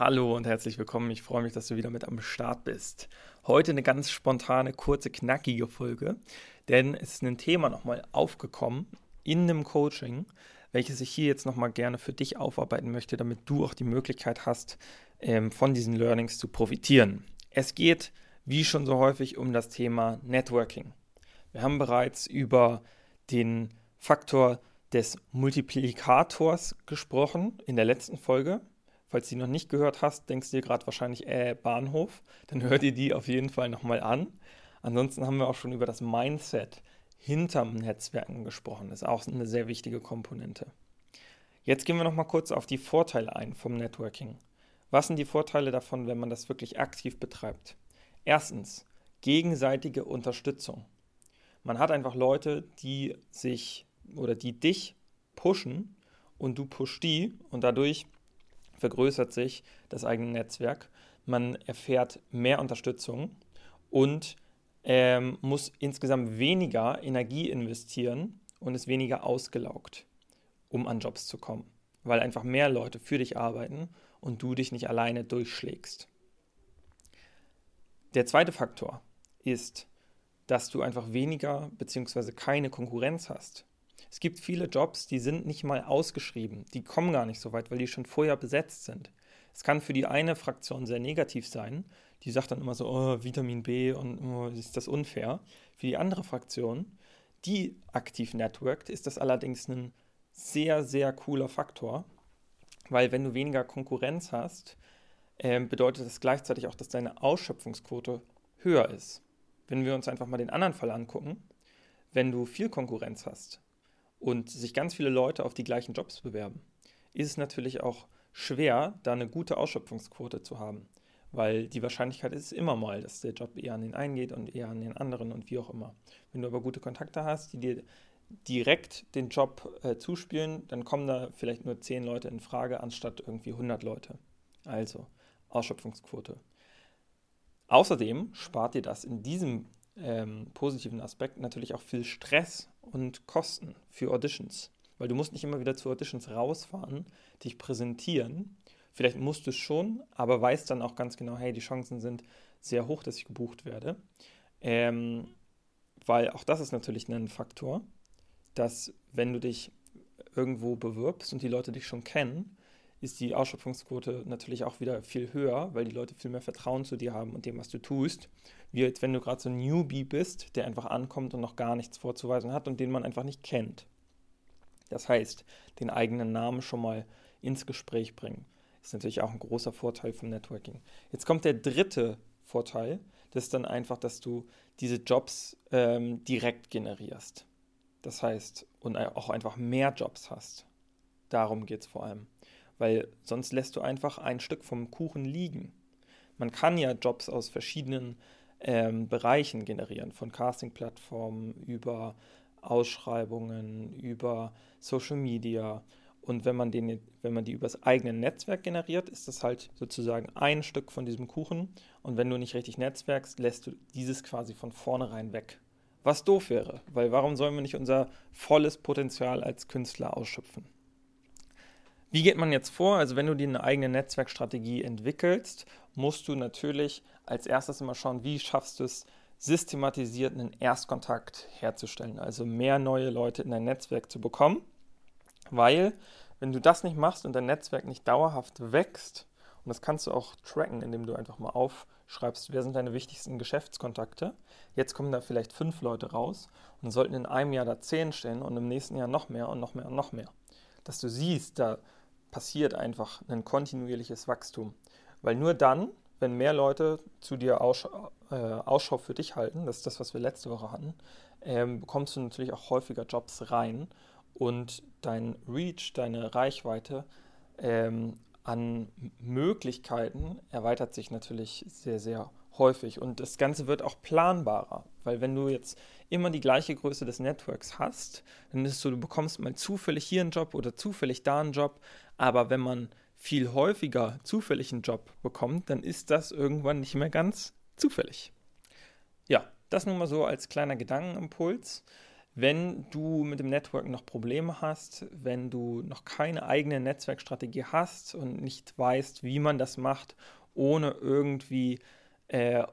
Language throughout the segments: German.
Hallo und herzlich willkommen. Ich freue mich, dass du wieder mit am Start bist. Heute eine ganz spontane, kurze, knackige Folge, denn es ist ein Thema nochmal aufgekommen in einem Coaching, welches ich hier jetzt nochmal gerne für dich aufarbeiten möchte, damit du auch die Möglichkeit hast, ähm, von diesen Learnings zu profitieren. Es geht, wie schon so häufig, um das Thema Networking. Wir haben bereits über den Faktor des Multiplikators gesprochen in der letzten Folge. Falls du die noch nicht gehört hast, denkst du dir gerade wahrscheinlich, äh, Bahnhof, dann hör dir die auf jeden Fall nochmal an. Ansonsten haben wir auch schon über das Mindset hinterm Netzwerken gesprochen. Das ist auch eine sehr wichtige Komponente. Jetzt gehen wir nochmal kurz auf die Vorteile ein vom Networking. Was sind die Vorteile davon, wenn man das wirklich aktiv betreibt? Erstens, gegenseitige Unterstützung. Man hat einfach Leute, die sich oder die dich pushen und du pushst die und dadurch vergrößert sich das eigene Netzwerk. Man erfährt mehr Unterstützung und ähm, muss insgesamt weniger Energie investieren und ist weniger ausgelaugt, um an Jobs zu kommen, weil einfach mehr Leute für dich arbeiten und du dich nicht alleine durchschlägst. Der zweite Faktor ist, dass du einfach weniger bzw. keine Konkurrenz hast. Es gibt viele Jobs, die sind nicht mal ausgeschrieben, die kommen gar nicht so weit, weil die schon vorher besetzt sind. Es kann für die eine Fraktion sehr negativ sein, die sagt dann immer so, oh, Vitamin B und oh, ist das unfair. Für die andere Fraktion, die aktiv networkt, ist das allerdings ein sehr, sehr cooler Faktor, weil wenn du weniger Konkurrenz hast, äh, bedeutet das gleichzeitig auch, dass deine Ausschöpfungsquote höher ist. Wenn wir uns einfach mal den anderen Fall angucken, wenn du viel Konkurrenz hast, und sich ganz viele Leute auf die gleichen Jobs bewerben, ist es natürlich auch schwer, da eine gute Ausschöpfungsquote zu haben. Weil die Wahrscheinlichkeit ist immer mal, dass der Job eher an den einen geht und eher an den anderen und wie auch immer. Wenn du aber gute Kontakte hast, die dir direkt den Job äh, zuspielen, dann kommen da vielleicht nur 10 Leute in Frage, anstatt irgendwie 100 Leute. Also Ausschöpfungsquote. Außerdem spart dir das in diesem ähm, positiven Aspekt natürlich auch viel Stress und Kosten für Auditions. Weil du musst nicht immer wieder zu Auditions rausfahren, dich präsentieren. Vielleicht musst du es schon, aber weißt dann auch ganz genau, hey, die Chancen sind sehr hoch, dass ich gebucht werde. Ähm, weil auch das ist natürlich ein Faktor, dass wenn du dich irgendwo bewirbst und die Leute dich schon kennen, ist die Ausschöpfungsquote natürlich auch wieder viel höher, weil die Leute viel mehr Vertrauen zu dir haben und dem, was du tust, wie jetzt wenn du gerade so ein Newbie bist, der einfach ankommt und noch gar nichts vorzuweisen hat und den man einfach nicht kennt. Das heißt, den eigenen Namen schon mal ins Gespräch bringen. Ist natürlich auch ein großer Vorteil vom Networking. Jetzt kommt der dritte Vorteil, das ist dann einfach, dass du diese Jobs ähm, direkt generierst. Das heißt, und auch einfach mehr Jobs hast. Darum geht es vor allem weil sonst lässt du einfach ein Stück vom Kuchen liegen. Man kann ja Jobs aus verschiedenen ähm, Bereichen generieren, von Casting-Plattformen über Ausschreibungen, über Social Media. Und wenn man, den, wenn man die übers eigene Netzwerk generiert, ist das halt sozusagen ein Stück von diesem Kuchen. Und wenn du nicht richtig netzwerkst, lässt du dieses quasi von vornherein weg. Was doof wäre, weil warum sollen wir nicht unser volles Potenzial als Künstler ausschöpfen? Wie geht man jetzt vor? Also wenn du dir eine eigene Netzwerkstrategie entwickelst, musst du natürlich als erstes immer schauen, wie schaffst du es, systematisiert einen Erstkontakt herzustellen, also mehr neue Leute in dein Netzwerk zu bekommen, weil wenn du das nicht machst und dein Netzwerk nicht dauerhaft wächst, und das kannst du auch tracken, indem du einfach mal aufschreibst, wer sind deine wichtigsten Geschäftskontakte. Jetzt kommen da vielleicht fünf Leute raus und sollten in einem Jahr da zehn stehen und im nächsten Jahr noch mehr und noch mehr und noch mehr. Dass du siehst, da passiert einfach ein kontinuierliches Wachstum. Weil nur dann, wenn mehr Leute zu dir Ausschau, äh, Ausschau für dich halten, das ist das, was wir letzte Woche hatten, ähm, bekommst du natürlich auch häufiger Jobs rein und dein Reach, deine Reichweite ähm, an Möglichkeiten erweitert sich natürlich sehr, sehr häufig. Und das Ganze wird auch planbarer, weil wenn du jetzt immer die gleiche Größe des Networks hast, dann ist es so, du bekommst mal zufällig hier einen Job oder zufällig da einen Job, aber wenn man viel häufiger zufällig einen Job bekommt, dann ist das irgendwann nicht mehr ganz zufällig. Ja, das nun mal so als kleiner Gedankenimpuls. Wenn du mit dem Networken noch Probleme hast, wenn du noch keine eigene Netzwerkstrategie hast und nicht weißt, wie man das macht, ohne irgendwie äh,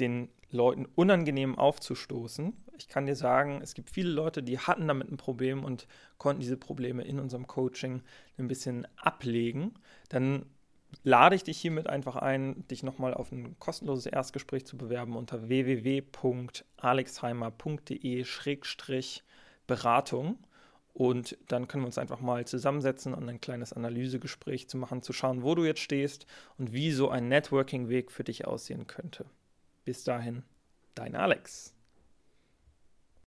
den Leuten unangenehm aufzustoßen. Ich kann dir sagen, es gibt viele Leute, die hatten damit ein Problem und konnten diese Probleme in unserem Coaching ein bisschen ablegen. Dann lade ich dich hiermit einfach ein, dich nochmal auf ein kostenloses Erstgespräch zu bewerben unter www.alexheimer.de-beratung. Und dann können wir uns einfach mal zusammensetzen und ein kleines Analysegespräch zu machen, zu schauen, wo du jetzt stehst und wie so ein Networking-Weg für dich aussehen könnte. Bis dahin, dein Alex.